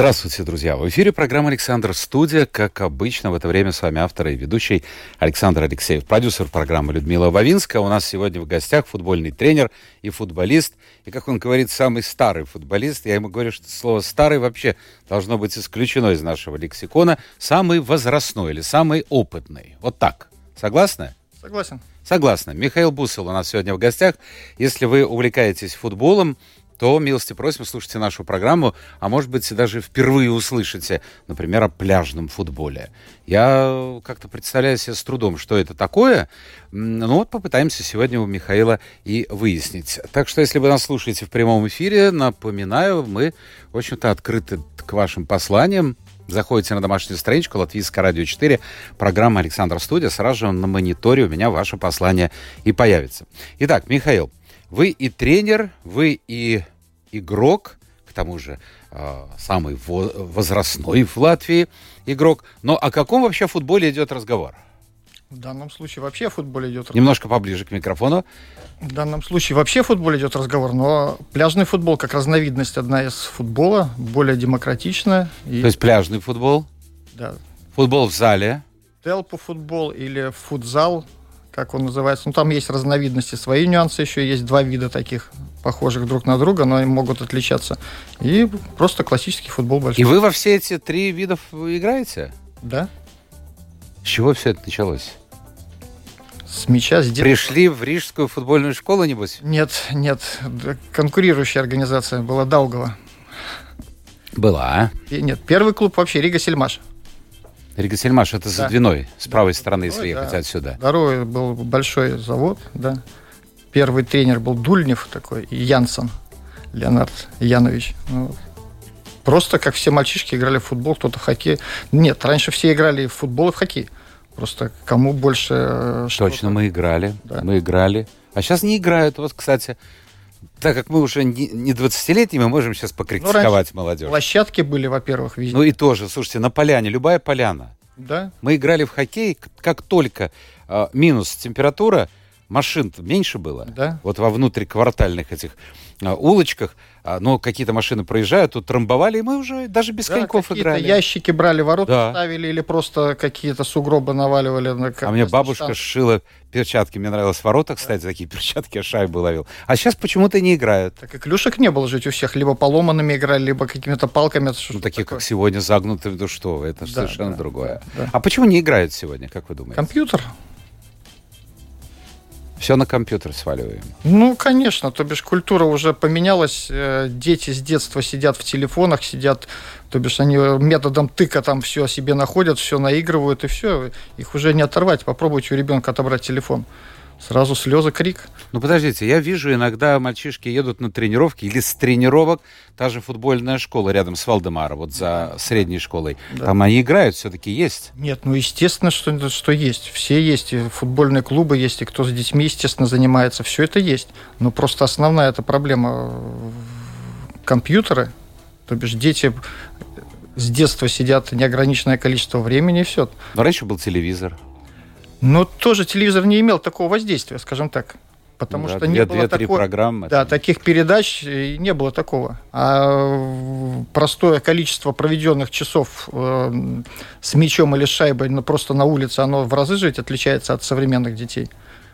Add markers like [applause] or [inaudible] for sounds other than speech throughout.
Здравствуйте, друзья! В эфире программа «Александр Студия». Как обычно, в это время с вами автор и ведущий Александр Алексеев, продюсер программы Людмила Вавинская. У нас сегодня в гостях футбольный тренер и футболист. И, как он говорит, самый старый футболист. Я ему говорю, что слово «старый» вообще должно быть исключено из нашего лексикона. Самый возрастной или самый опытный. Вот так. Согласны? Согласен. Согласна. Михаил Бусел у нас сегодня в гостях. Если вы увлекаетесь футболом, то милости просим, слушайте нашу программу, а может быть, даже впервые услышите, например, о пляжном футболе. Я как-то представляю себе с трудом, что это такое. Ну вот попытаемся сегодня у Михаила и выяснить. Так что, если вы нас слушаете в прямом эфире, напоминаю, мы, в общем-то, открыты к вашим посланиям. Заходите на домашнюю страничку Латвийское радио 4, программа Александр Студия, сразу же на мониторе у меня ваше послание и появится. Итак, Михаил, вы и тренер, вы и игрок, к тому же э, самый возрастной в Латвии игрок. Но о каком вообще футболе идет разговор? В данном случае вообще о футболе идет разговор. Немножко поближе к микрофону. В данном случае вообще о футболе идет разговор, но пляжный футбол как разновидность одна из футбола, более демократичная. И... То есть пляжный футбол? Да. Футбол в зале? Телпу футбол или футзал, как он называется. Ну, там есть разновидности, свои нюансы еще. Есть два вида таких, похожих друг на друга, но они могут отличаться. И просто классический футбол большой. И вы во все эти три вида играете? Да. С чего все это началось? С мяча, с детства. Пришли в Рижскую футбольную школу, небось? Нет, нет. Конкурирующая организация была Даугова. Была. И, нет, первый клуб вообще Рига Сельмаш. Рига Сельмаш, это да. за Двиной, с правой стороны, если ехать да. отсюда. Второй был большой завод, да. Первый тренер был Дульнев такой, и Янсон, Леонард Янович. Ну, просто как все мальчишки играли в футбол, кто-то в хоккей. Нет, раньше все играли в футбол и в хоккей. Просто кому больше... Э, Точно, мы играли. Да. Мы играли. А сейчас не играют. Вот, кстати, так как мы уже не 20-летние, мы можем сейчас покритиковать ну, молодежь. Площадки были, во-первых, везде. Ну и тоже, слушайте, на поляне, любая поляна. Да. Мы играли в хоккей, как только э, минус температура, машин меньше было. Да. Вот во внутриквартальных этих а, улочках, а, но какие-то машины проезжают, тут трамбовали, и мы уже даже без да, коньков играли. ящики брали, ворота да. ставили или просто какие-то сугробы наваливали. На, а мне бабушка штанг. шила перчатки. Мне нравилось ворота, кстати, да. такие перчатки, я шайбу ловил. А сейчас почему-то не играют. Так и клюшек не было жить у всех. Либо поломанными играли, либо какими-то палками. Ну, такие, такое? как сегодня, загнутые, ну что это да, совершенно да, другое. Да, да. А почему не играют сегодня, как вы думаете? Компьютер. Все на компьютер сваливаем. Ну, конечно, то бишь культура уже поменялась. Э, дети с детства сидят в телефонах, сидят, то бишь они методом тыка там все себе находят, все наигрывают и все. Их уже не оторвать. Попробуйте у ребенка отобрать телефон. Сразу слезы, крик. Ну, подождите, я вижу, иногда мальчишки едут на тренировки или с тренировок, та же футбольная школа рядом с Валдемара, вот за средней школой. Да. Там они играют, все-таки есть? Нет, ну, естественно, что, что есть. Все есть. И футбольные клубы есть, и кто с детьми, естественно, занимается. Все это есть. Но просто основная эта проблема компьютеры, то бишь дети с детства сидят неограниченное количество времени, и все. Но раньше был телевизор. Но тоже телевизор не имел такого воздействия, скажем так. Потому да, что не было такой, программы. Да, таких передач не было такого. А простое количество проведенных часов э, с мячом или шайбой ну, просто на улице, оно в разы жить отличается от современных детей,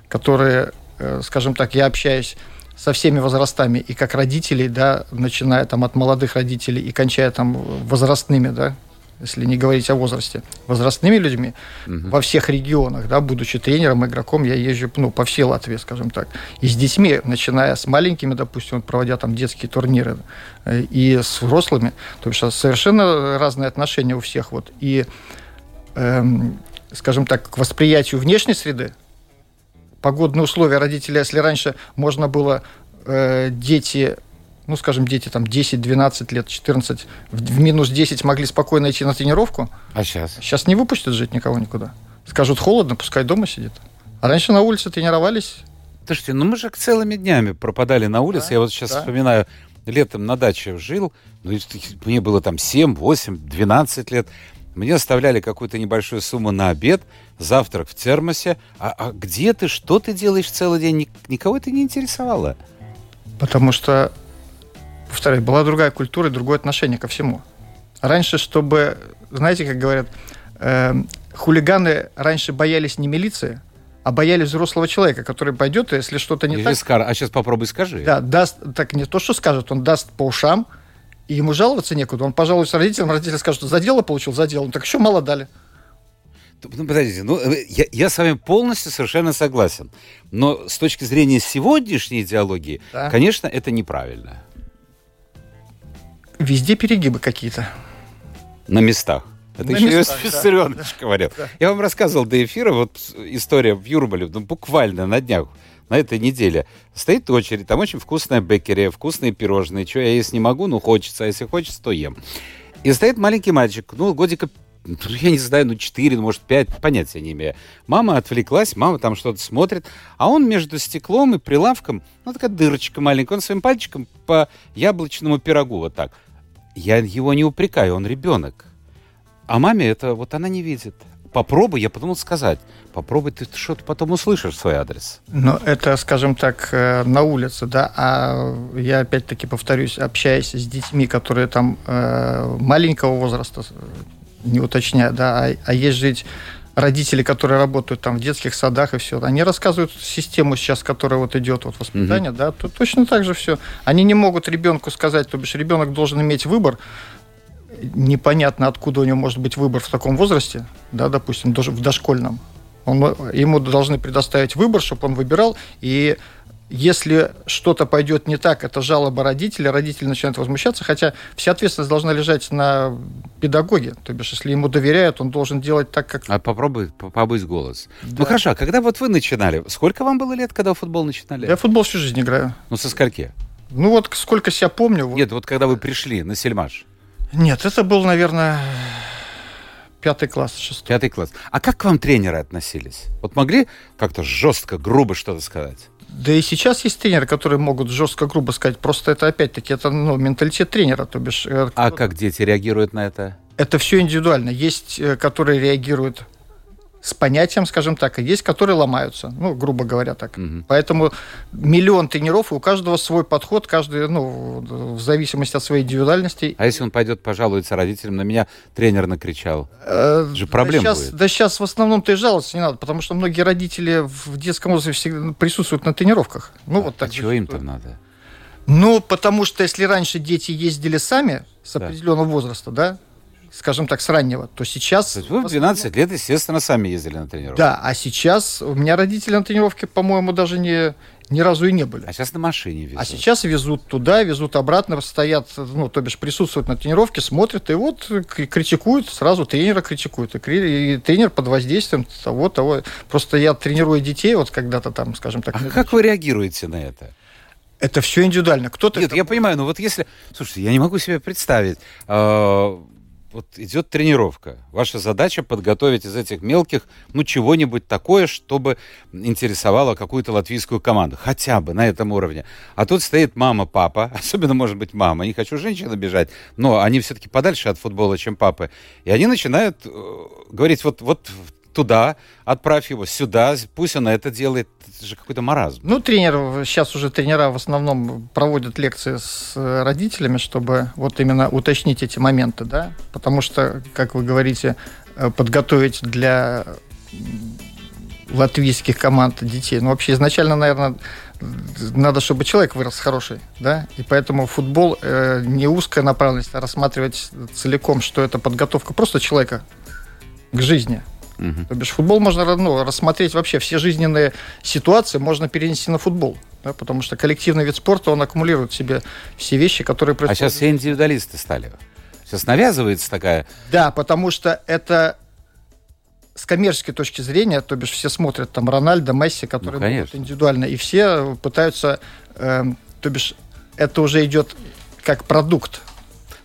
которые, э, скажем так, я общаюсь со всеми возрастами, и как родителей, да, начиная там от молодых родителей и кончая там возрастными, да, если не говорить о возрасте, возрастными людьми угу. во всех регионах, да, будучи тренером, игроком, я езжу ну, по всей Латвии, скажем так. И с детьми, начиная с маленькими, допустим, проводя там детские турниры, э, и с взрослыми, то есть совершенно разные отношения у всех. Вот. И, эм, скажем так, к восприятию внешней среды, погодные условия родителей, если раньше можно было э, дети ну, скажем, дети там 10, 12 лет, 14, в, минус 10 могли спокойно идти на тренировку. А сейчас? Сейчас не выпустят жить никого никуда. Скажут, холодно, пускай дома сидит. А раньше на улице тренировались, Слушайте, ну мы же целыми днями пропадали на улице. Да, Я вот сейчас да. вспоминаю, летом на даче жил, ну, мне было там 7, 8, 12 лет. Мне оставляли какую-то небольшую сумму на обед, завтрак в термосе. А, а где ты, что ты делаешь целый день? Ник- Никого это не интересовало. Потому что, повторяю, была другая культура и другое отношение ко всему. Раньше, чтобы, знаете, как говорят, э, хулиганы раньше боялись не милиции, а боялись взрослого человека, который пойдет, и если что-то не Или так, скажет, а сейчас попробуй скажи. да, даст, так не то, что скажет, он даст по ушам, и ему жаловаться некуда. Он пожалуется родителям, родители скажут, что за дело получил, за дело. Ну, так еще мало дали. Ну, подождите, ну, э, я, я с вами полностью совершенно согласен. Но с точки зрения сегодняшней идеологии, Да. конечно, это неправильно. Везде перегибы какие-то. На местах. Это На еще местах, Иосиф да. Виссарионович говорил. Я вам рассказывал до эфира, вот история в Юрмале, ну, буквально на днях, на этой неделе. Стоит очередь, там очень вкусная бекерия, вкусные пирожные. Что я есть не могу, ну хочется, а если хочется, то ем. И стоит маленький мальчик, ну, годика, ну, я не знаю, ну, 4, может, 5, понятия не имею. Мама отвлеклась, мама там что-то смотрит, а он между стеклом и прилавком, ну, такая дырочка маленькая, он своим пальчиком по яблочному пирогу вот так. Я его не упрекаю, он ребенок. А маме это вот она не видит. Попробуй, я подумал сказать. Попробуй, ты что-то потом услышишь свой адрес. Но это, скажем так, э, на улице, да, а я опять-таки повторюсь, общаясь с детьми, которые там э, маленького возраста, э, не уточняя, да, а, а есть ведь родители, которые работают там в детских садах и все, они рассказывают систему сейчас, которая вот идет вот воспитание, да, то точно так же все. Они не могут ребенку сказать, то бишь ребенок должен иметь выбор, непонятно, откуда у него может быть выбор в таком возрасте, да, допустим, даже в дошкольном. Он, ему должны предоставить выбор, чтобы он выбирал, и если что-то пойдет не так, это жалоба родителя, родители начинают возмущаться, хотя вся ответственность должна лежать на педагоге. То бишь, если ему доверяют, он должен делать так, как... А попробуй по- побыть голос. Да. Ну хорошо, а когда вот вы начинали, сколько вам было лет, когда в футбол начинали? Я в футбол всю жизнь играю. Ну со скольки? Ну вот сколько себя помню. вот- Нет, вот когда вы пришли на Сельмаш, Нет, это был, наверное, пятый класс, шестой. пятый класс. А как к вам тренеры относились? Вот могли как-то жестко, грубо что-то сказать? Да и сейчас есть тренеры, которые могут жестко, грубо сказать. Просто это опять-таки это ну, менталитет тренера, то бишь. э, А как дети реагируют на это? Это все индивидуально. Есть, э, которые реагируют с понятием, скажем так, и есть, которые ломаются, ну, грубо говоря так. Мгм. Поэтому миллион тренеров, и у каждого свой подход, каждый, ну, в зависимости от своей индивидуальности. А если он пойдет пожалуется родителям, на меня тренер накричал? Э, же проблем да сейчас, будет. Да сейчас в основном-то и жаловаться не надо, потому что многие родители в детском возрасте всегда присутствуют на тренировках. Ну, вот так. а чего им-то зачастую. надо? Ну, потому что если раньше дети ездили сами с Да. определенного возраста, да, скажем так, с раннего, то сейчас... То есть вы в в основном- 12 лет, естественно, сами ездили на тренировку. Да, а сейчас у меня родители на тренировке, по-моему, даже не, ни разу и не были. А сейчас на машине везут. А сейчас везут туда, везут обратно, стоят, ну, то бишь присутствуют на тренировке, смотрят, и вот критикуют, сразу тренера критикуют. И, тренер под воздействием того, того. Просто я тренирую детей, вот когда-то там, скажем так. А как вы реагируете на это? Это все индивидуально. Кто-то... Нет, я понимаю, но вот если... Слушайте, я не могу себе представить. а, вот идет тренировка. Ваша задача подготовить из этих мелких, ну, чего-нибудь такое, чтобы интересовало какую-то латвийскую команду. Хотя бы на этом уровне. А тут стоит мама, папа, [laughs] особенно, может быть, мама. Не хочу женщин обижать, но они все-таки подальше от футбола, чем папы. И они начинают э, говорить, вот, вот туда, отправь его сюда, пусть он это делает. Это же какой-то маразм. Ну, тренер, сейчас уже тренера в основном проводят лекции с э, родителями, чтобы вот именно уточнить эти моменты, да, потому что, как вы говорите, э, подготовить для латвийских команд детей, ну, вообще изначально, наверное, надо, чтобы человек вырос хороший, да, и поэтому футбол э, не узкая направленность, а рассматривать целиком, что это подготовка просто человека к жизни, Мгм. то бишь футбол можно ну, рассмотреть вообще все жизненные ситуации можно перенести на футбол. Да, потому что коллективный вид спорта, он аккумулирует в себе все вещи, которые А происходят. сейчас все индивидуалисты стали. Сейчас навязывается такая... Да, потому что это с коммерческой точки зрения, то бишь все смотрят там Рональдо, Месси, которые Ну, конечно. индивидуально, и все пытаются, эм, то бишь это уже идет как продукт.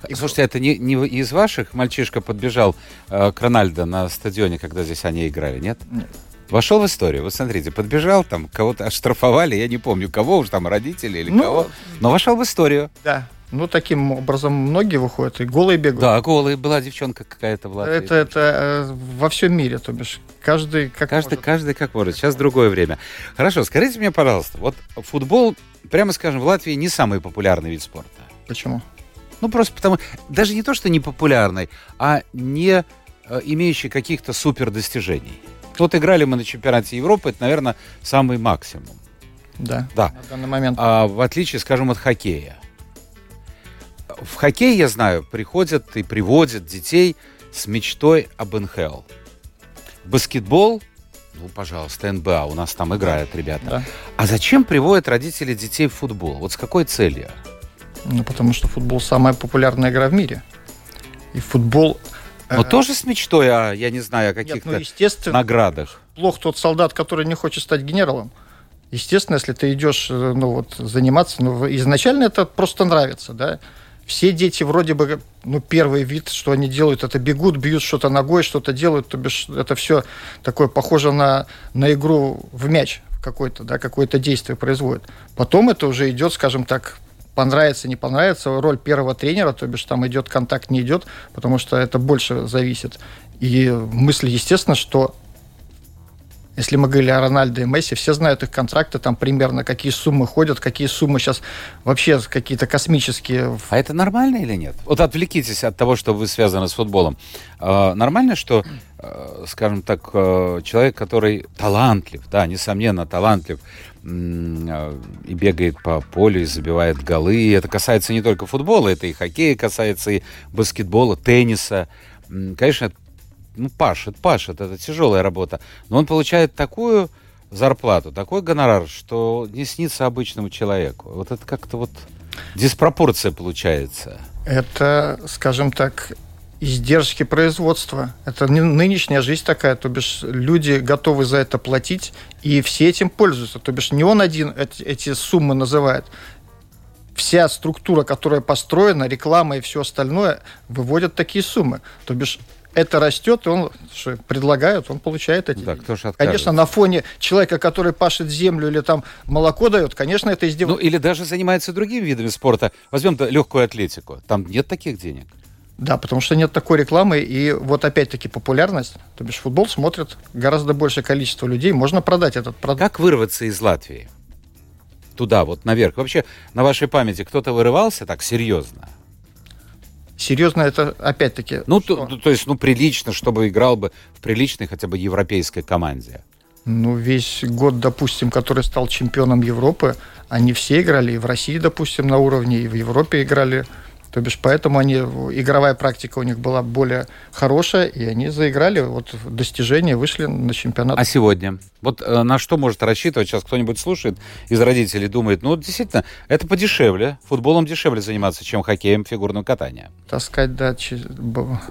И Слушайте, это не, не из ваших мальчишка подбежал э, к Рональдо на стадионе, когда здесь они играли, нет? Вошел в историю. Вот смотрите, подбежал, там кого-то оштрафовали, я не помню, кого уж там, родители или Ну, кого. Но вошел в историю. Да. Ну, таким образом многие выходят, и голые бегают. Да, голый. Была девчонка какая-то в Латвии. Это, это э, во всем мире, то бишь. Каждый как Каждый, может. каждый как может. Сейчас другое время. Хорошо, скажите мне, пожалуйста, вот футбол, прямо скажем, в Латвии не самый популярный вид спорта. Почему? Ну, просто потому... Даже не то, что не популярный, а не э, имеющий каких-то супер достижений. Вот играли мы на чемпионате Европы, это, наверное, самый максимум. Да. Да. На данный момент. А в отличие, скажем, от хоккея. В хоккей, я знаю, приходят и приводят детей с мечтой об НХЛ. Баскетбол, ну, пожалуйста, НБА, у нас там играют ребята. Да. А зачем приводят родители детей в футбол? Вот с какой целью? Ну, потому что футбол самая популярная игра в мире. И футбол... Но э, тоже с мечтой, о, я не знаю, о Нет, каких-то ну, естественно, наградах. плох тот солдат, который не хочет стать генералом. Естественно, если ты идешь э, ну, вот, заниматься, ну, изначально это просто нравится, да. Все дети вроде бы, ну, первый вид, что они делают, это бегут, бьют что-то ногой, что-то делают, то бишь это все такое похоже на, на игру в мяч какой-то, да, какое-то действие производит. Потом это уже идет, скажем так, понравится, не понравится, роль первого тренера, то бишь там идет контакт, не идет, потому что это больше зависит. И мысль, естественно, что если мы говорили о Рональде и Месси, все знают их контракты, там примерно какие суммы ходят, какие суммы сейчас вообще какие-то космические. А это нормально или нет? Вот отвлекитесь от того, что вы связаны с футболом. А, нормально, что, э, скажем так, э, человек, который талантлив, да, несомненно, талантлив, э, и бегает по полю, и забивает голы. И это касается не только футбола, это и хоккея касается, и баскетбола, тенниса. Конечно, ну, пашет, пашет, это тяжелая работа. Но он получает такую зарплату, такой гонорар, что не снится обычному человеку. Вот это как-то вот диспропорция получается. Это, скажем так, издержки производства. Это не- нынешняя жизнь такая, то бишь люди готовы за это платить, и все этим пользуются. То бишь не он один эти, суммы называет. Вся структура, которая построена, реклама и все остальное, выводят такие суммы. То бишь это растет, и он что, предлагает, он получает эти Да, кто ж откажется? Конечно, на фоне человека, который пашет землю или там молоко дает, конечно, это Ну, издевательство. или даже занимается другими видами спорта. Возьмем легкую атлетику. Там нет таких денег. Да, потому что нет такой рекламы, и вот опять-таки популярность, то бишь футбол смотрит гораздо большее количество людей, можно продать этот продукт. Как вырваться из Латвии? Туда, вот наверх. Вообще, на вашей памяти кто-то вырывался так серьезно? Серьезно, это опять-таки... Ну, что? то, то есть, ну, прилично, чтобы играл бы в приличной хотя бы европейской команде. Ну, весь год, допустим, который стал чемпионом Европы, они все играли и в России, допустим, на уровне, и в Европе играли. То бишь, поэтому они, игровая практика у них была более хорошая, и они заиграли вот достижения, вышли на чемпионат. А сегодня? Вот э, на что может рассчитывать сейчас кто-нибудь слушает из родителей, думает, ну, действительно, это подешевле, футболом дешевле заниматься, чем хоккеем, фигурным катанием. Таскать, да, че-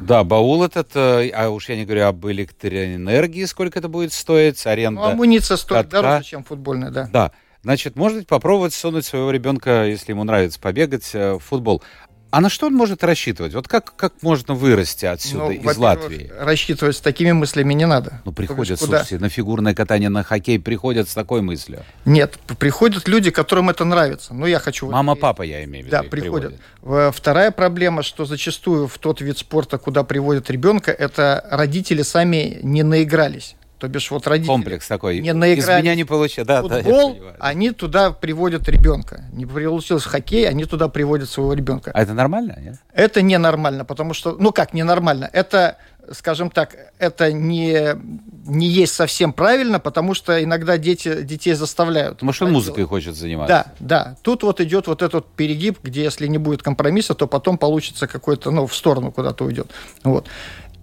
Да, баул этот, э, а уж я не говорю об электроэнергии, сколько это будет стоить, аренда. Ну, амуниция стоит катка. дороже, чем футбольная, да. Да, значит, может быть, попробовать сунуть своего ребенка, если ему нравится побегать, э, в футбол. А на что он может рассчитывать? Вот как, как можно вырасти отсюда, Ну, из Латвии? Рассчитывать с такими мыслями не надо. Ну, приходят, куда? слушайте, на фигурное катание, на хоккей приходят с такой мыслью. Нет, приходят люди, которым это нравится. Ну, я хочу... Мама, папа, я имею в виду. Да, их приходят. приводят. Вторая проблема, что зачастую в тот вид спорта, куда приводят ребенка, это родители сами не наигрались. То бишь вот родители... Комплекс такой. Не Из наигрались меня не получится. Да, да, Футбол, понимаю. они туда приводят ребенка. Не получился хоккей, они туда приводят своего ребенка. А это нормально, нет? Это ненормально, потому что, ну как ненормально, это, скажем так, это не, не есть совсем правильно, потому что иногда дети, детей заставляют. Потому что он музыкой хочет заниматься. Да, да. Тут вот идет вот этот перегиб, где если не будет компромисса, то потом получится какой-то, ну, в сторону куда-то уйдет. Вот.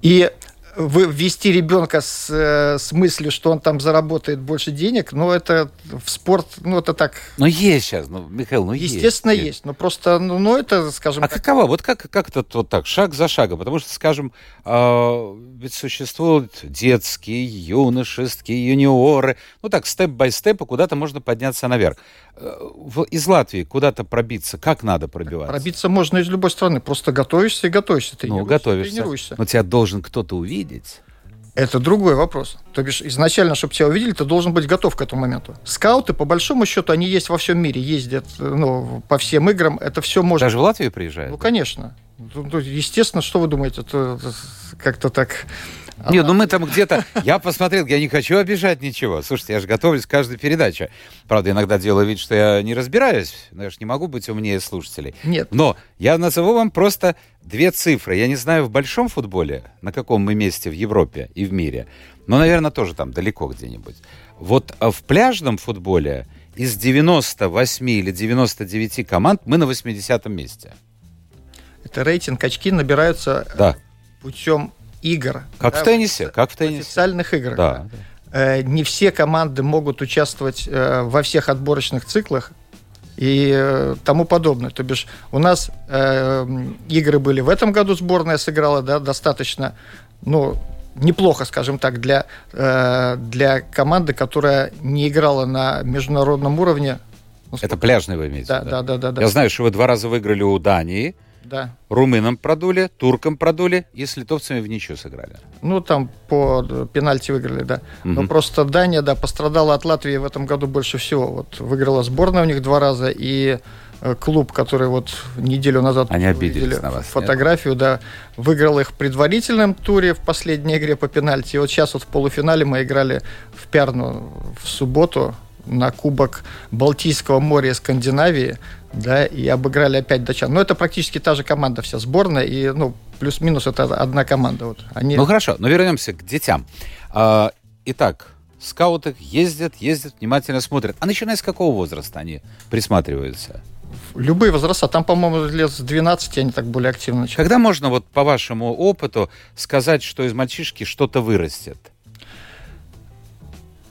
И ввести ребенка с, э, с мыслью, что он там заработает больше денег, ну, это в спорт, ну, это так, Но есть сейчас, ну, Михаил, ну есть. естественно, есть. Но просто, ну, ну, это, скажем А так, какова? Вот как, как это вот так, шаг за шагом? Потому что, скажем, э, ведь существуют детские, юношеские, юниоры. Ну так, степ-бай-степ, и куда-то можно подняться наверх. Э, из Латвии куда-то пробиться, как надо пробиваться? пробиться можно из любой страны. Просто готовишься и готовишься. Ну, тренируешься, готовишься. Тренируешься. Но тебя должен кто-то увидеть. Это другой вопрос. То бишь, изначально, чтобы тебя увидели, ты должен быть готов к этому моменту. Скауты, по большому счету, они есть во всем мире, ездят ну, по всем играм. Это все можно... Даже в Латвию приезжают? Ну, конечно. Ну, естественно, что вы думаете, это как-то так нет, ну мы там где-то... Я посмотрел, я не хочу обижать ничего. Слушайте, я же готовлюсь к каждой передаче. Правда, иногда делаю вид, что я не разбираюсь. Но я же не могу быть умнее слушателей. Нет. Но я назову вам просто две цифры. Я не знаю, в большом футболе, на каком мы месте в Европе и в мире, но, наверное, тоже там далеко где-нибудь. Вот а в пляжном футболе из 98 или 99 команд мы на 80 месте. Это рейтинг очки набираются да. путем игр. Как да, в теннисе, как в теннисе. Официальных игр. Да. Э, не все команды могут участвовать э, во всех отборочных циклах и э, тому подобное. То бишь у нас игры были в этом году, сборная сыграла да, достаточно, ну, неплохо, скажем так, для, для команды, которая не играла на международном уровне. Это пляжный вы имеете? Да, да, да, да, да. Я знаю, что вы два раза выиграли у Дании. Да. Румынам продули, туркам продули и с литовцами в ничью сыграли. Ну, там по пенальти выиграли, да. Угу. Но просто Дания, да, пострадала от Латвии в этом году больше всего. Вот выиграла сборная у них два раза, и э, клуб, который вот неделю назад Они обиделись на вас, фотографию, нет? да, выиграл их в предварительном туре в последней игре по пенальти. И вот сейчас вот в полуфинале мы играли в Пярну в субботу на Кубок Балтийского моря и Скандинавии, да, и обыграли опять датчан. Но это практически та же команда вся сборная, и, ну, плюс-минус это одна команда. Вот. Они... Ну, хорошо, но вернемся к детям. А, итак, скауты ездят, ездят, внимательно смотрят. А начиная с какого возраста они присматриваются? Любые возраста. Там, по-моему, лет с 12 они так более активно начинают. Когда можно, вот по вашему опыту, сказать, что из мальчишки что-то вырастет?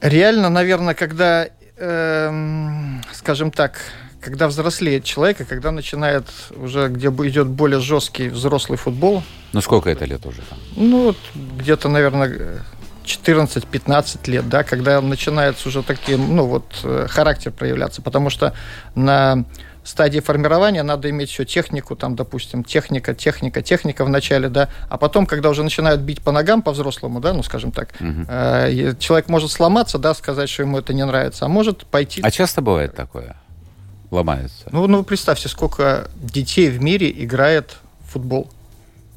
Реально, наверное, когда Эм, скажем так, когда взрослеет человек, и когда начинает уже, где идет более жесткий взрослый футбол. Ну, сколько это лет уже там? Ну, где-то, наверное, 14-15 лет, да, когда начинается уже таким, ну, вот, э, характер проявляться. Потому что на стадии формирования надо иметь всю технику, там, допустим, техника, техника, техника в начале, да, а потом, когда уже начинают бить по ногам по-взрослому, да, ну, скажем так, угу. э, человек может сломаться, да, сказать, что ему это не нравится, а может пойти... А часто бывает такое? Ломается? Ну, ну представьте, сколько детей в мире играет в футбол.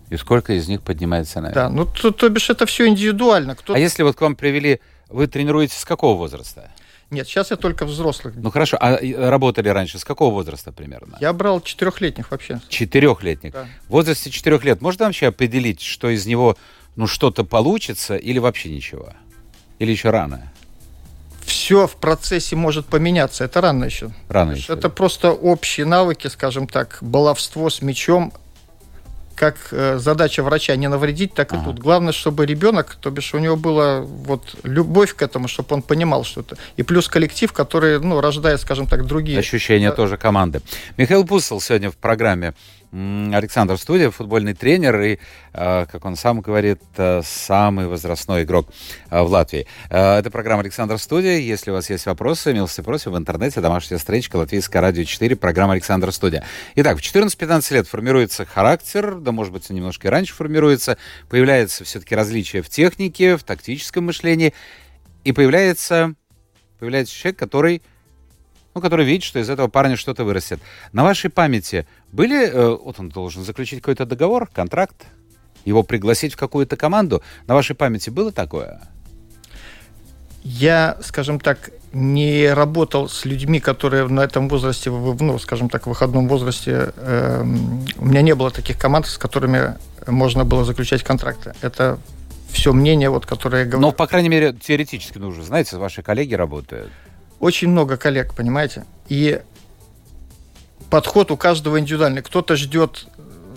И сколько из них поднимается наверх? Да, ну, то, то бишь это все индивидуально. Кто... А если вот к вам привели, вы тренируетесь с какого возраста? Нет, сейчас я только взрослых. Ну хорошо, а работали раньше с какого возраста примерно? Я брал четырехлетних вообще. Четырехлетних. Да. В возрасте четырех лет можно вообще определить, что из него ну что-то получится или вообще ничего? Или еще рано? Все в процессе может поменяться. Это рано еще. Рано еще. Это просто общие навыки, скажем так, баловство с мячом, как э, задача врача не навредить, так ага. и тут. Главное, чтобы ребенок, то бишь у него была вот любовь к этому, чтобы он понимал что-то. И плюс коллектив, который, ну, рождает, скажем так, другие. Ощущения да. тоже команды. Михаил Пусел сегодня в программе Александр Студия, футбольный тренер и, э, как он сам говорит, э, самый возрастной игрок э, в Латвии. Это программа Александр Студия. Если у вас есть вопросы, милости просим в интернете, домашняя страничка Латвийское радио 4, программа Александр Студия. Итак, в 14-15 лет формируется характер, да, может быть, немножко и раньше формируется, появляется все-таки различия в технике, в тактическом мышлении, и появляется, появляется человек, который ну, который видит, что из этого парня что-то вырастет. На вашей памяти были, э, вот он должен заключить какой-то договор, контракт, его пригласить в какую-то команду. На вашей памяти было такое? Я, скажем так, не работал с людьми, которые на этом возрасте, ну, скажем так, в выходном возрасте. Э, у меня не было таких команд, с которыми можно было заключать контракты. Это все мнение, вот, которое я говорю. Но, по крайней мере, теоретически, ну, уже знаете, ваши коллеги работают очень много коллег, понимаете? И подход у каждого индивидуальный. Кто-то ждет,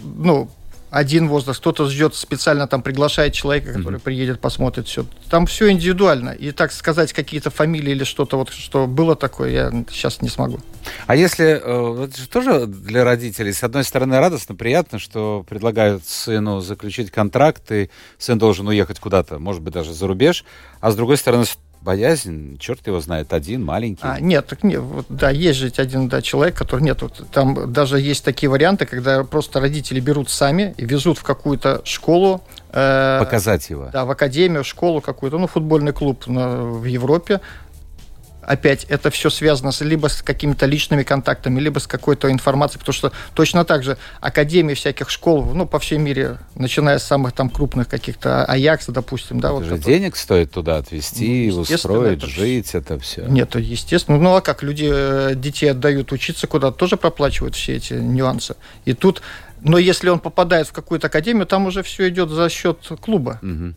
ну, один возраст, кто-то ждет специально там приглашает человека, который mm-hmm. приедет, посмотрит все. Там все индивидуально. И так сказать какие-то фамилии или что-то вот, что было такое, я сейчас не смогу. А если, э, это же тоже для родителей, с одной стороны, радостно, приятно, что предлагают сыну заключить контракт, и сын должен уехать куда-то, может быть, даже за рубеж, а с другой стороны, боязнь, черт его знает, один маленький. А, нет, так нет, вот, да, есть же один да, человек, который нет, вот, там даже есть такие варианты, когда просто родители берут сами и везут в какую-то школу, э, Показать его. Да, в академию, в школу какую-то, ну, футбольный клуб на- в Европе. Опять это все связано с, либо с какими-то личными контактами, либо с какой-то информацией, потому что точно так же академии всяких школ, ну, по всей мире, начиная с самых там крупных каких-то Аякса, допустим, да, Это вот же это- денег стоит туда отвезти, Ну, устроить, это жить, это все. Нет, естественно. Ну а как люди э, детей отдают учиться куда-то, тоже проплачивают все эти нюансы. И тут, но если он попадает в какую-то академию, там уже все идет за счет клуба. Мгм.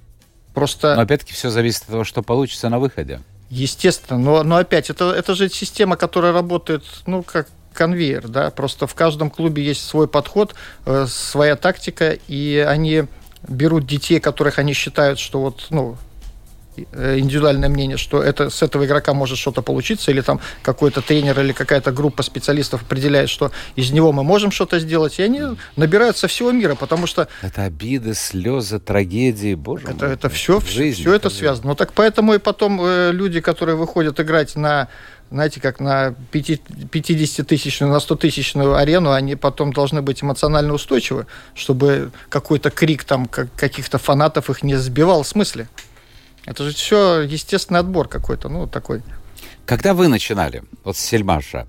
Просто Но опять-таки все зависит от того, что получится на выходе. Естественно, но, но опять, это, это же система, которая работает, ну, как конвейер, да, просто в каждом клубе есть свой подход, э, своя тактика, и они берут детей, которых они считают, что вот, ну, индивидуальное мнение, что это с этого игрока может что-то получиться, или там какой-то тренер или какая-то группа специалистов определяет, что из него мы можем что-то сделать, и они набирают со всего мира, потому что Это обиды, слезы, трагедии, боже это, мой. это все, Жизнь, все это связано. Ну так поэтому и потом э, люди, которые выходят играть на, знаете, как на 50-тысячную, на 100-тысячную арену, они потом должны быть эмоционально устойчивы, чтобы какой-то крик там как- каких-то фанатов их не сбивал с мысли. Это же все естественный отбор какой-то, ну такой. Когда вы начинали, вот с Сельмаша,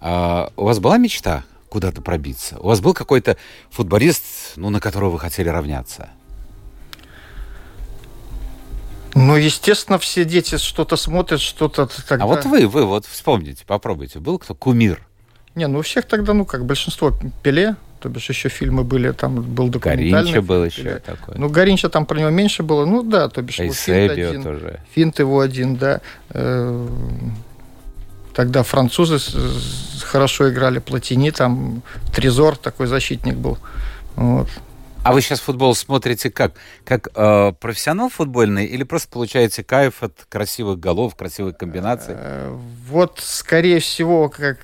а, у вас была мечта куда-то пробиться? У вас был какой-то футболист, ну, на которого вы хотели равняться? Ну, естественно, все дети что-то смотрят, что-то тогда... А вот вы, вы вот вспомните, попробуйте. Был кто кумир? Не, ну у всех тогда, ну как, большинство Пеле, то бишь еще фильмы были, там был документальный. Гаринча был еще Пеле. такой. Ну, Гаринча там про него меньше было, ну да, то бишь вот финт Эйсебио один, тоже. финт его один, да. Э, Тогда французы хорошо играли, Платини, там Трезор такой защитник был. Вот. А вы сейчас футбол смотрите как? Как э, профессионал футбольный или просто получаете кайф от красивых голов, красивых комбинаций? Э, Вот, скорее всего, как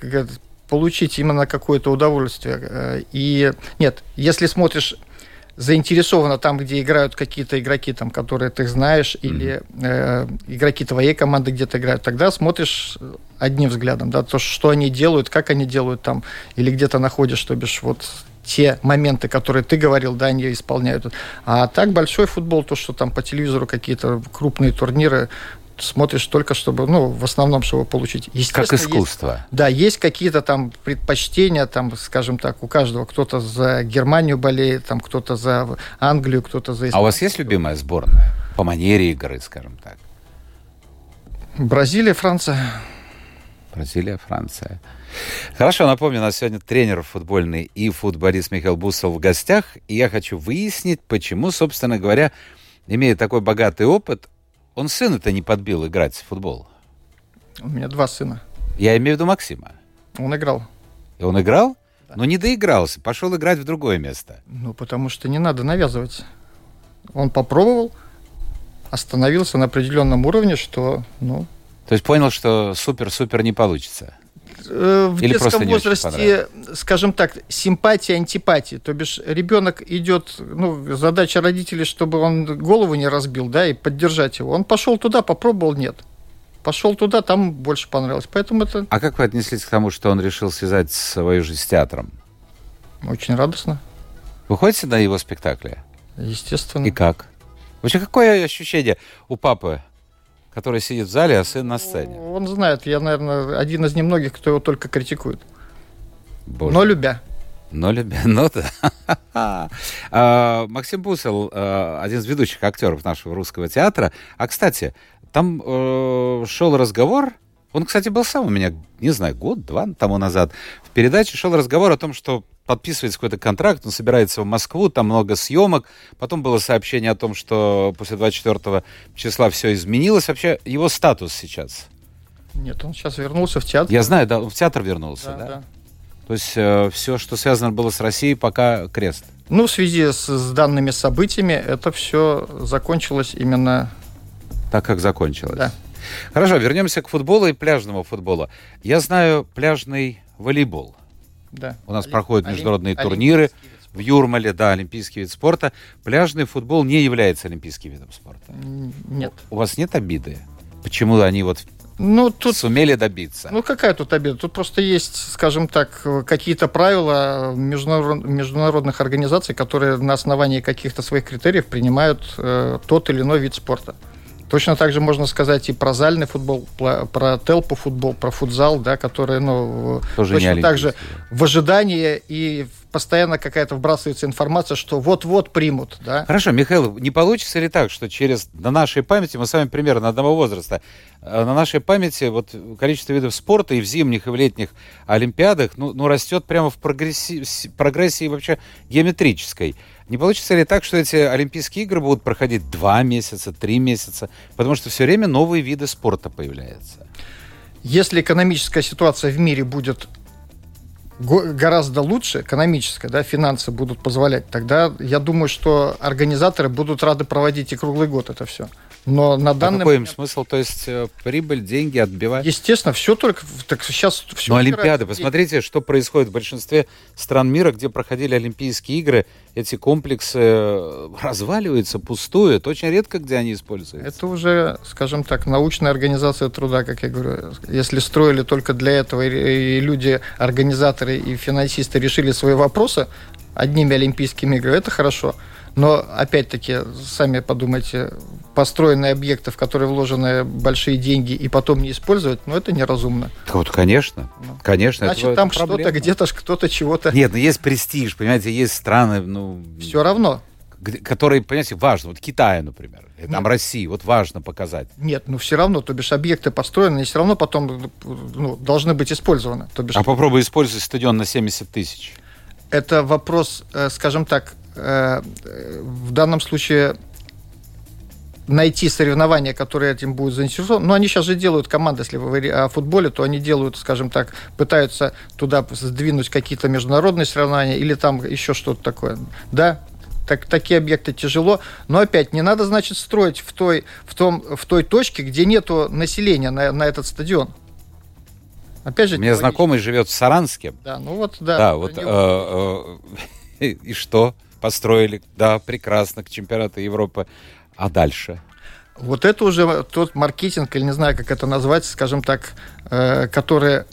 получить именно какое-то удовольствие. Э, И нет, если смотришь заинтересованно там, где играют какие-то игроки, там, которые ты знаешь, или э, игроки твоей команды где-то играют, тогда смотришь одним взглядом, да, то, что они делают, как они делают там, или где-то находишь, то бишь вот те моменты, которые ты говорил, да, они исполняют. А так большой футбол, то, что там по телевизору какие-то крупные турниры, смотришь только, чтобы, ну, в основном, чтобы получить. Как Естественно, есть- искусство. да, есть какие-то там предпочтения, там, скажем так, у каждого. Кто-то за Германию болеет, там, кто-то за Англию, кто-то за А у вас есть любимая сборная? По манере игры, скажем так. Бразилия, Франция. Бразилия, Франция. Хорошо, напомню, у нас сегодня тренер футбольный и футболист Михаил Бусов в гостях. И я хочу выяснить, почему, собственно говоря, имея такой богатый опыт, он сына-то не подбил играть в футбол. У меня два сына. Я имею в виду Максима. Он играл. И он играл, но не доигрался, пошел играть в другое место. Ну, потому что не надо навязывать. Он попробовал, остановился на определенном уровне, что, ну, То есть понял, что супер-супер не получится. Э, в Или детском возрасте, скажем так, симпатия, антипатия. То бишь ребенок идет, ну, задача родителей, чтобы он голову не разбил, да, и поддержать его. Он пошел туда, попробовал, нет. Пошел туда, там больше понравилось. Поэтому это А как вы отнеслись к тому, что он решил связать свою жизнь с театром? очень радостно, Вы ходите на его спектакли? естественно. И как? Вообще, какое ощущение у папы, который сидит в зале, а сын на сцене? Он знает, я, наверное, один из немногих, кто его только критикует. Боже. Но любя. Но любя, [laughs] ну да. А, Максим Бусел, а, один из ведущих актеров нашего русского театра. А, кстати, там э, шел разговор, он, кстати, был сам у меня, не знаю, год-два тому назад, в передаче шел разговор о том, что подписывается какой-то контракт, он собирается в Москву, там много съемок. Потом было сообщение о том, что после 24 числа все изменилось. Вообще, его статус сейчас. Нет, он сейчас вернулся в театр. Я знаю, да, он в театр вернулся, Да, да? да. То есть все, что связано было с Россией, пока крест. Ну, в связи с, с данными событиями это все закончилось именно... так как закончилось. Да. Хорошо, вернемся к футболу и пляжному футболу. Я знаю пляжный волейбол. Да. У нас Олимп- проходят олимп- международные турниры вид спорта. в Юрмале, да, олимпийский вид спорта. Пляжный футбол не является олимпийским видом спорта. Нет. У вас нет обиды? Почему они вот ну, тут, сумели добиться? Ну, какая тут обида? Тут просто есть, скажем так, какие-то правила международ, международных организаций, которые на основании каких-то своих критериев принимают э, тот или иной вид спорта. Точно так же можно сказать и про зальный футбол, про телпу футбол, про футзал, да, которые, ну, Тоже точно так же в ожидании и постоянно какая-то вбрасывается информация, что вот-вот примут, да. Хорошо, Михаил, не получится ли так, что через на нашей памяти, мы с вами примерно одного возраста, э, на нашей памяти вот количество видов спорта и в зимних, и в летних Олимпиадах, ну, ну растет прямо в прогресси... прогрессии вообще геометрической. Не получится ли так, что эти Олимпийские игры будут проходить два месяца, три месяца, потому что все время новые виды спорта появляются? Если экономическая ситуация в мире будет гораздо лучше, экономическая, да, финансы будут позволять, тогда я думаю, что организаторы будут рады проводить и круглый год это все. Но на данный а какой им смысл? То есть э, прибыль, деньги отбивать? Естественно, все только... Так сейчас все Но Олимпиады, посмотрите, что происходит в большинстве стран мира, где проходили Олимпийские игры. Эти комплексы э, разваливаются, пустуют. Очень редко, где они используются. Это уже, скажем так, научная организация труда, как я говорю. Если строили только для этого, и люди, организаторы и финансисты решили свои вопросы одними Олимпийскими играми, это хорошо. Но, опять-таки, сами подумайте, построенные объекты, в которые вложены большие деньги, и потом не использовать, ну, это неразумно. Вот, конечно, ну, конечно. Значит, это, там что-то, где-то кто-то чего-то... Нет, ну, есть престиж, понимаете, есть страны, ну... Все равно. Которые, понимаете, важно. Вот Китая, например, там Нет. России, вот важно показать. Нет, ну все равно, то бишь объекты построены, и все равно потом ну, должны быть использованы. То бишь... А попробуй использовать стадион на 70 тысяч. Это вопрос, э, скажем так, в данном случае найти соревнования, которые этим будут заинтересованы. Но они сейчас же делают команды, если вы о футболе, то они делают, скажем так, пытаются туда сдвинуть какие-то международные соревнования или там еще что-то такое. Да, так, такие объекты тяжело. Но опять, не надо, значит, строить в той, в том, в той точке, где нету населения на, на этот стадион. Опять же, У меня знакомый живет в Саранске. Да, ну вот, да. Да, вот. Э, э, [laughs] и что? Построили, да, прекрасно, к чемпионату Европы. А дальше? Вот это уже тот маркетинг, или не знаю, как это назвать, скажем так, э, который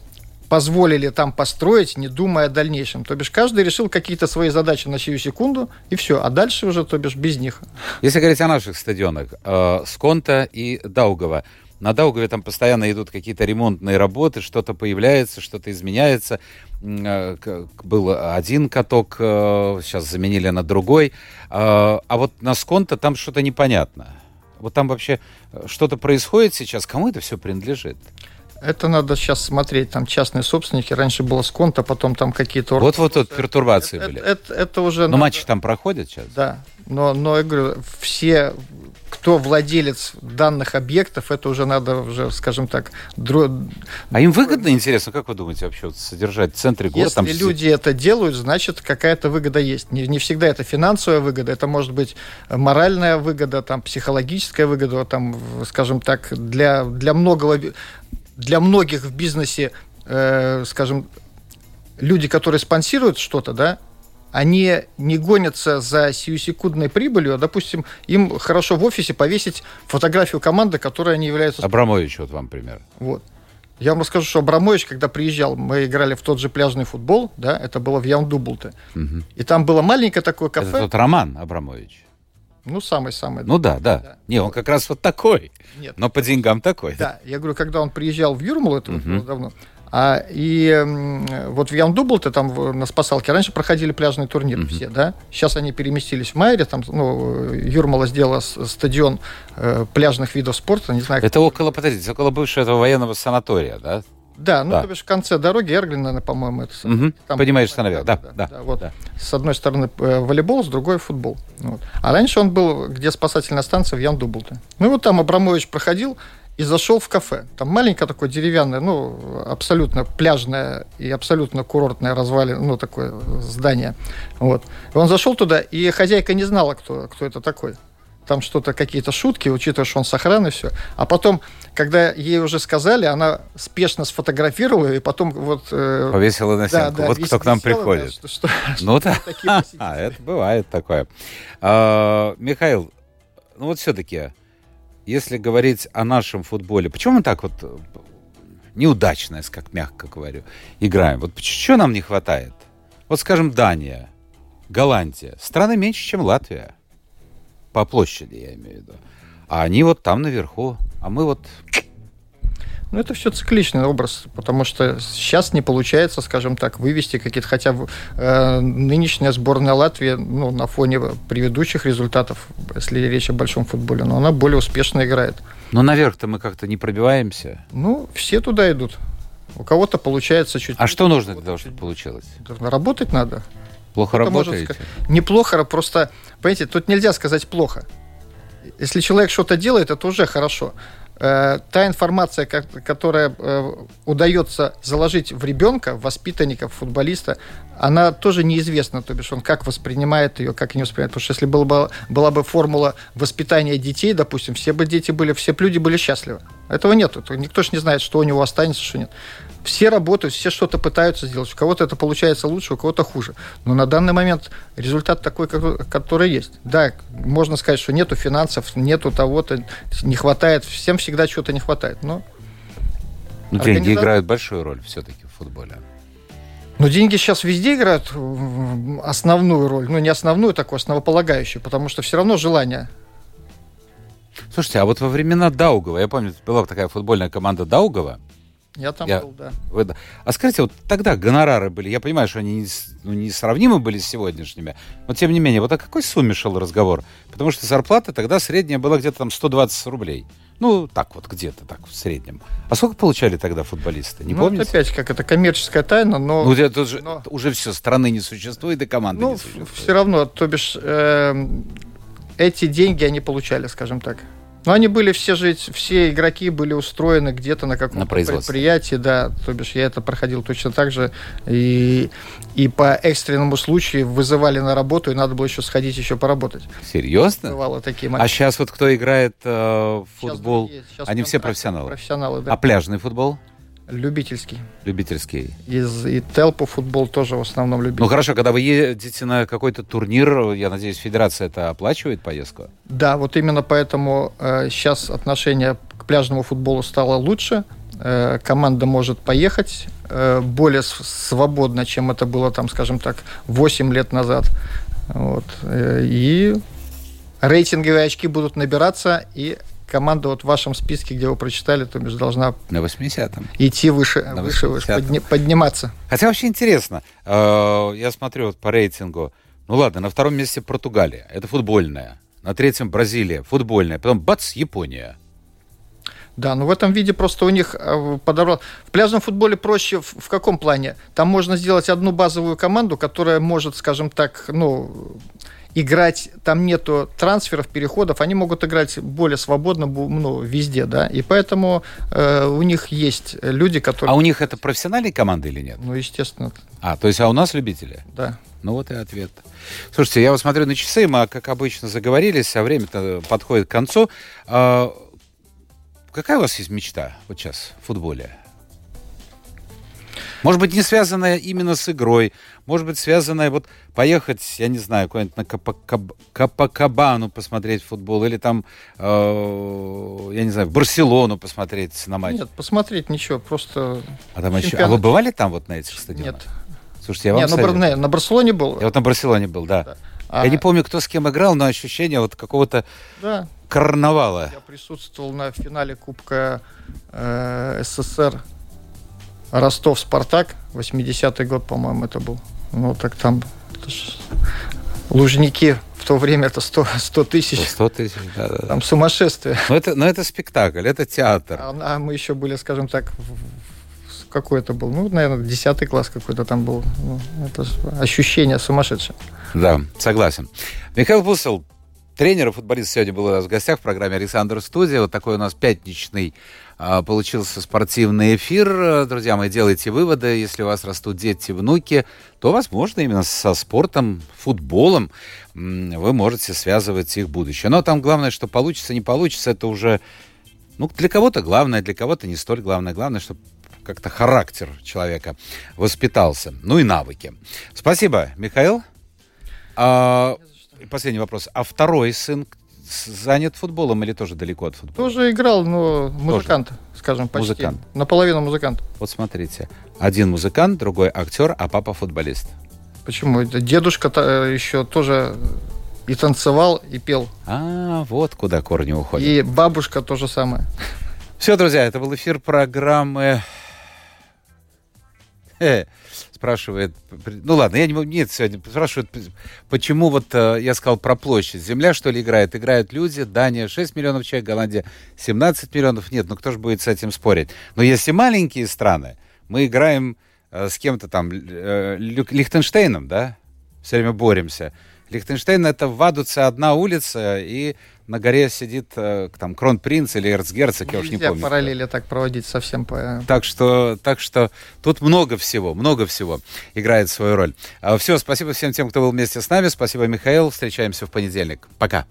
позволили там построить, не думая о дальнейшем. То бишь каждый решил какие-то свои задачи на сию секунду, и все. А дальше уже, то бишь, без них. Если говорить о наших стадионах, э, Сконта и Даугова, на Даугаве там постоянно идут какие-то ремонтные работы, что-то появляется, что-то изменяется. Э, был один каток, э, сейчас заменили на другой. Э, а вот на Сконто там что-то непонятно. Вот там вообще что-то происходит сейчас. Кому это все принадлежит? Это надо сейчас смотреть, там частные собственники, раньше было Сконто, потом там какие-то... Вот-вот тут пертурбации это, были. Это, это, это уже... Но надо... матчи там проходят сейчас? Да, но, но я говорю, все кто владелец данных объектов, это уже надо уже, скажем так, дро... А им выгодно, интересно, как вы думаете вообще вот, содержать в центре города? Если там... люди это делают, значит какая-то выгода есть. Не, не всегда это финансовая выгода, это может быть моральная выгода, там психологическая выгода, там, скажем так, для для многого для многих в бизнесе, э, скажем, люди, которые спонсируют что-то, да, они не гонятся за сиюсекундной прибылью, а, допустим, им хорошо в офисе повесить фотографию команды, которой они являются... Абрамович, вот вам пример. Вот. Я вам расскажу, что Абрамович, когда приезжал, мы играли в тот же пляжный футбол, да, это было в Яндубулте. Угу. И там было маленькое такое кафе. Это тот Роман Абрамович. Ну, самый-самый. Ну да, да, да. Не, он как раз вот такой. Нет. Но по деньгам такой. Да, я говорю, когда он приезжал в Юрмал, это угу. было давно, а, и вот в Яндублте, там на Спасалке, раньше проходили пляжные турниры mm-hmm. все, да? Сейчас они переместились в Майере, там, ну, Юрмала сделала стадион э, пляжных видов спорта, не знаю. Это около, подождите, около бывшего этого военного санатория, да? Да, ну, да. то бишь в конце дороги Эрглина, по-моему, это... Угу. Там, Понимаешь, становил, да, да, да, да, Вот да. С одной стороны э, волейбол, с другой футбол. Вот. А раньше он был, где спасательная станция в Яндублте. Ну, вот там Абрамович проходил, и зашел в кафе. Там маленькое такое деревянное, ну, абсолютно пляжное и абсолютно курортное развалин, ну, такое здание. Вот. И он зашел туда, и хозяйка не знала, кто, кто это такой. Там что-то, какие-то шутки, учитывая, что он с охраной, все. А потом, когда ей уже сказали, она спешно сфотографировала, и потом вот... Э, Повесила на стенку. Да, да, вот кто к нам приходит. Да, что, ну, да. [laughs] А, [laughs] это бывает такое. А, Михаил, ну вот все-таки если говорить о нашем футболе, почему мы так вот э, неудачно, как мягко говорю, играем? Вот что нам не хватает? Вот, скажем, Дания, Голландия. Страны меньше, чем Латвия. По площади, я имею в виду. А они вот там наверху. А мы вот ну, это все цикличный образ, потому что сейчас не получается, скажем так, вывести какие-то, хотя э, нынешняя сборная Латвии, ну, на фоне предыдущих результатов, если речь о большом футболе, но она более успешно играет. Но наверх-то мы как-то не пробиваемся. Ну, все туда идут. У кого-то получается чуть... А что нужно для того, чтобы получилось? Работать надо. Плохо работаете? Может, неплохо, просто, понимаете, тут нельзя сказать плохо. Если человек что-то делает, это уже хорошо. Э, та информация, которая э, удается заложить в ребенка, в воспитанника, в футболиста, она тоже неизвестна, то бишь он как воспринимает ее, как не воспринимает. Потому что если была бы, была бы формула воспитания детей, допустим, все бы дети были, все бы люди были счастливы. Этого нет. Никто же не знает, что у него останется, что нет. Все работают, все что-то пытаются сделать. У кого-то это получается лучше, у кого-то хуже. Но на данный момент результат такой, который есть. Да, можно сказать, что нету финансов, нету того-то, не хватает. Всем всегда чего-то не хватает. Но ну, деньги играют большую роль все-таки в футболе. Ну, деньги сейчас везде играют основную роль. Ну, не основную, такую основополагающую, потому что все равно желание Слушайте, а вот во времена Даугова, я помню, была такая футбольная команда Даугова, я там я, был, да. Вы, а скажите, вот тогда гонорары были, я понимаю, что они не, ну, не сравнимы были с сегодняшними, но тем не менее, вот о какой сумме шел разговор? Потому что зарплата тогда средняя была где-то там 120 рублей. Ну, так вот, где-то так в среднем. А сколько получали тогда футболисты? Не ну, помните? Вот опять, как это коммерческая тайна, но... Ну, это же, но... уже все, страны не существует, и команды ну, не существует. все равно, то бишь, э, эти деньги они получали, скажем так. Но они были все же, все игроки были устроены где-то на каком-то на предприятии, да, то бишь я это проходил точно так же, и, и по экстренному случаю вызывали на работу, и надо было еще сходить еще поработать. Серьезно? Бывало такие моменты. А сейчас вот кто играет э, в футбол, сейчас, сейчас они все профессионалы? Профессионалы, да. А пляжный футбол? Любительский. Любительский. Из, и Телпу футбол тоже в основном любительский. Ну хорошо, когда вы едете на какой-то турнир, я надеюсь, федерация это оплачивает поездку? Да, вот именно поэтому э, сейчас отношение к пляжному футболу стало лучше. Э, команда может поехать э, более свободно, чем это было, там, скажем так, 8 лет назад. Вот. Э, и рейтинговые очки будут набираться, и команда вот в вашем списке, где вы прочитали, то бишь должна на 80-м. идти выше, на выше, выше подни, подниматься. Хотя вообще интересно. Э, я смотрю вот по рейтингу. Ну ладно, на втором месте Португалия. Это футбольная. На третьем Бразилия. Футбольная. Потом бац, Япония. Да, но в этом виде просто у них э, подобрал. В пляжном футболе проще в, в каком плане? Там можно сделать одну базовую команду, которая может, скажем так, ну, играть, там нету трансферов, переходов, они могут играть более свободно ну, везде, да, и поэтому э, у них есть люди, которые... А у них это профессиональные команды или нет? Ну, естественно. А, то есть, а у нас любители? Да. Ну вот и ответ. Слушайте, я вот смотрю на часы, мы, как обычно, заговорились, а время-то подходит к концу. А, какая у вас есть мечта вот сейчас в футболе? Может быть, не связанная именно с игрой, может быть, связанная вот поехать, я не знаю, куда-нибудь на Капакабану посмотреть футбол, или там, э, я не знаю, в Барселону посмотреть на матч. Нет, посмотреть ничего, просто... А, там еще... а вы бывали там вот на этих стадионах? Нет. Слушайте, я вам Нет, на, Бар... на Барселоне был. Я вот на Барселоне был, да. да. А... Я не помню, кто с кем играл, но ощущение вот какого-то да. карнавала. Я присутствовал на финале Кубка э, СССР Ростов-Спартак, 80-й год, по-моему, это был. Ну, так там Лужники в то время это 100, 100 тысяч. 100 тысяч, да, да. Там сумасшествие. Но это, но это спектакль, это театр. А, а мы еще были, скажем так, какой это был? Ну, наверное, 10 класс какой-то там был. Ну, это ощущение сумасшедшее. Да, согласен. Михаил Бусел, тренер и футболист сегодня был у нас в гостях в программе «Александр Студия». Вот такой у нас пятничный получился спортивный эфир. Друзья мои, делайте выводы. Если у вас растут дети, внуки, то, возможно, именно со спортом, футболом вы можете связывать их будущее. Но там главное, что получится, не получится, это уже ну, для кого-то главное, для кого-то не столь главное. Главное, чтобы как-то характер человека воспитался. Ну и навыки. Спасибо, Михаил. А, последний вопрос. А второй сын занят футболом или тоже далеко от футбола? Тоже играл, но музыкант, тоже. скажем, почти. Музыкант. Наполовину музыкант. Вот смотрите. Один музыкант, другой актер, а папа футболист. Почему? Дедушка -то еще тоже и танцевал, и пел. А, вот куда корни уходят. И бабушка то же самое. Все, друзья, это был эфир программы спрашивает, ну ладно, я не нет, сегодня спрашивают, почему вот э, я сказал про площадь. Земля, что ли, играет? Играют люди, Дания 6 миллионов человек, Голландия 17 миллионов. Нет, ну кто же будет с этим спорить? Но если маленькие страны, мы играем э, с кем-то там, э, Лихтенштейном, да, все время боремся. Лихтенштейн это в Вадуце одна улица, и на горе сидит э, там кронпринц или эрцгерцог, я уж не помню. параллели так проводить совсем по... Так что, так что тут много всего, много всего играет свою роль. А, Все, спасибо всем тем, кто был вместе с нами. Спасибо, Михаил. Встречаемся в понедельник. Пока.